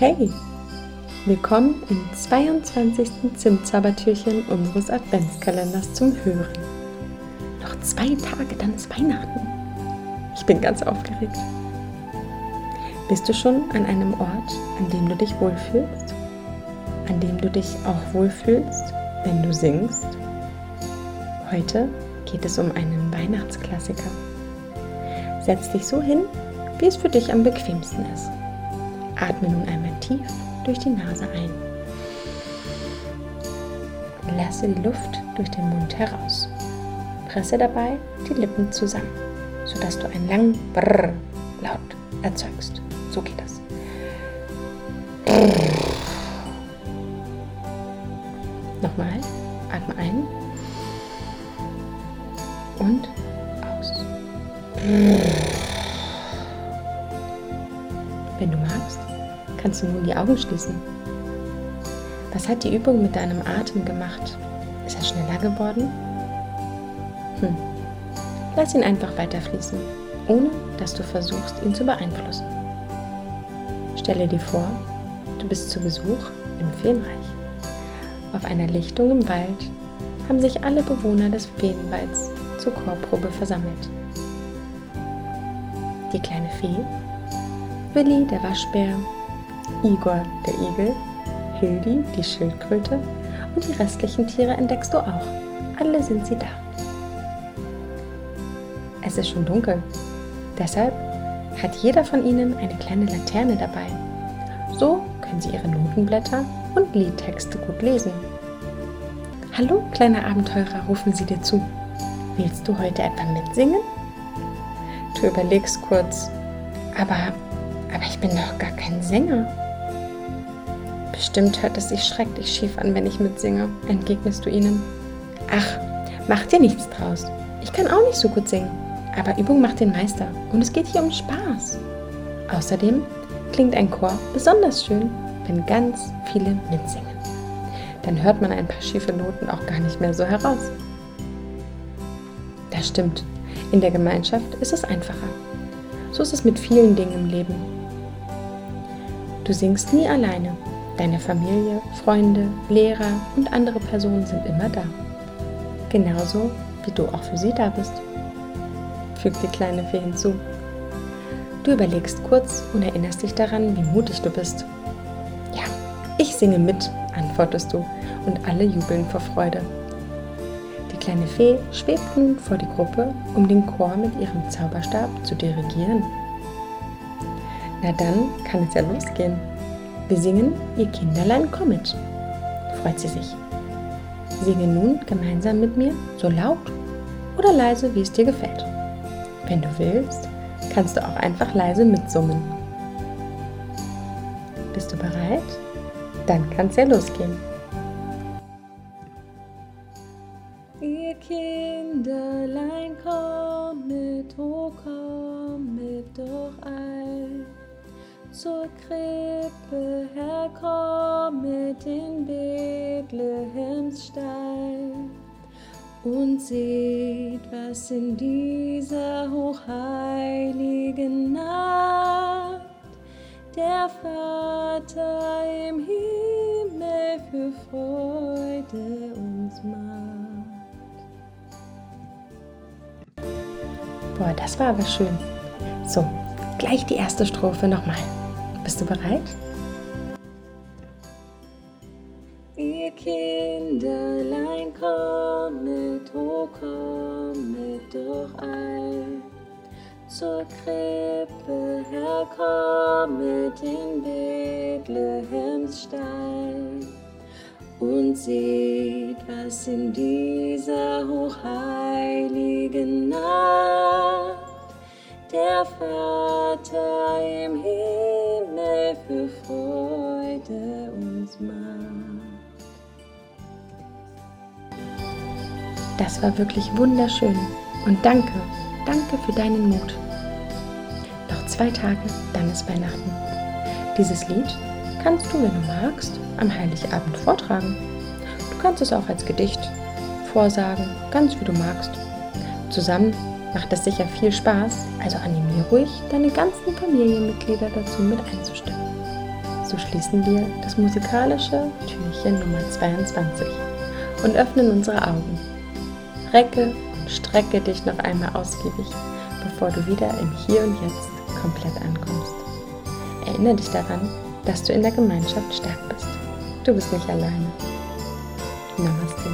Hey, willkommen im 22. Zimtzaubertürchen unseres Adventskalenders zum Hören. Noch zwei Tage, dann ist Weihnachten. Ich bin ganz aufgeregt. Bist du schon an einem Ort, an dem du dich wohlfühlst? An dem du dich auch wohlfühlst, wenn du singst? Heute geht es um einen Weihnachtsklassiker. Setz dich so hin, wie es für dich am bequemsten ist. Atme nun einmal tief durch die Nase ein. Lasse die Luft durch den Mund heraus. Presse dabei die Lippen zusammen, sodass du einen langen Brrr laut erzeugst. So geht das. Nochmal. Atme ein und aus. Kannst du nun die Augen schließen. Was hat die Übung mit deinem Atem gemacht? Ist er schneller geworden? Hm. Lass ihn einfach weiterfließen, ohne dass du versuchst, ihn zu beeinflussen. Stelle dir vor, du bist zu Besuch im Feenreich. Auf einer Lichtung im Wald haben sich alle Bewohner des Feenwalds zur Chorprobe versammelt. Die kleine Fee, Willi der Waschbär, Igor der Igel, Hildi die Schildkröte und die restlichen Tiere entdeckst du auch. Alle sind sie da. Es ist schon dunkel. Deshalb hat jeder von ihnen eine kleine Laterne dabei. So können sie ihre Notenblätter und Liedtexte gut lesen. Hallo, kleiner Abenteurer, rufen sie dir zu. Willst du heute etwa mitsingen? Du überlegst kurz, aber, aber ich bin doch gar kein Sänger. Bestimmt hört es sich schrecklich schief an, wenn ich mitsinge, entgegnest du ihnen. Ach, mach dir nichts draus. Ich kann auch nicht so gut singen, aber Übung macht den Meister und es geht hier um Spaß. Außerdem klingt ein Chor besonders schön, wenn ganz viele mitsingen. Dann hört man ein paar schiefe Noten auch gar nicht mehr so heraus. Das stimmt. In der Gemeinschaft ist es einfacher. So ist es mit vielen Dingen im Leben. Du singst nie alleine Deine Familie, Freunde, Lehrer und andere Personen sind immer da. Genauso wie du auch für sie da bist. Fügt die kleine Fee hinzu. Du überlegst kurz und erinnerst dich daran, wie mutig du bist. Ja, ich singe mit, antwortest du, und alle jubeln vor Freude. Die kleine Fee schwebt nun vor die Gruppe, um den Chor mit ihrem Zauberstab zu dirigieren. Na dann kann es ja losgehen. Wir singen Ihr Kinderlein kommet, freut sie sich. Singe nun gemeinsam mit mir, so laut oder leise, wie es dir gefällt. Wenn du willst, kannst du auch einfach leise mitsummen. Bist du bereit? Dann kann es ja losgehen. Ihr Kinderlein kommet, oh kommet doch ein zur Krippe herkommet in Bethlehems Stall und seht, was in dieser hochheiligen Nacht der Vater im Himmel für Freude uns macht. Boah, das war aber schön. So, gleich die erste Strophe nochmal. Bist du bereit? Ihr Kinderlein kommet, oh kommet doch ein. Zur Krippe herkommet in Bethlehems Stein und seht, was in dieser hochheiligen Nacht der Vater im Himmel Das war wirklich wunderschön und danke, danke für deinen Mut. Noch zwei Tage, dann ist Weihnachten. Dieses Lied kannst du, wenn du magst, am Heiligabend vortragen. Du kannst es auch als Gedicht vorsagen, ganz wie du magst. Zusammen macht es sicher viel Spaß, also animiere ruhig deine ganzen Familienmitglieder dazu mit einzustimmen. so schließen wir das musikalische Türchen Nummer 22 und öffnen unsere Augen. Recke strecke dich noch einmal ausgiebig, bevor du wieder im Hier und Jetzt komplett ankommst. Erinnere dich daran, dass du in der Gemeinschaft stark bist. Du bist nicht alleine. Namaste.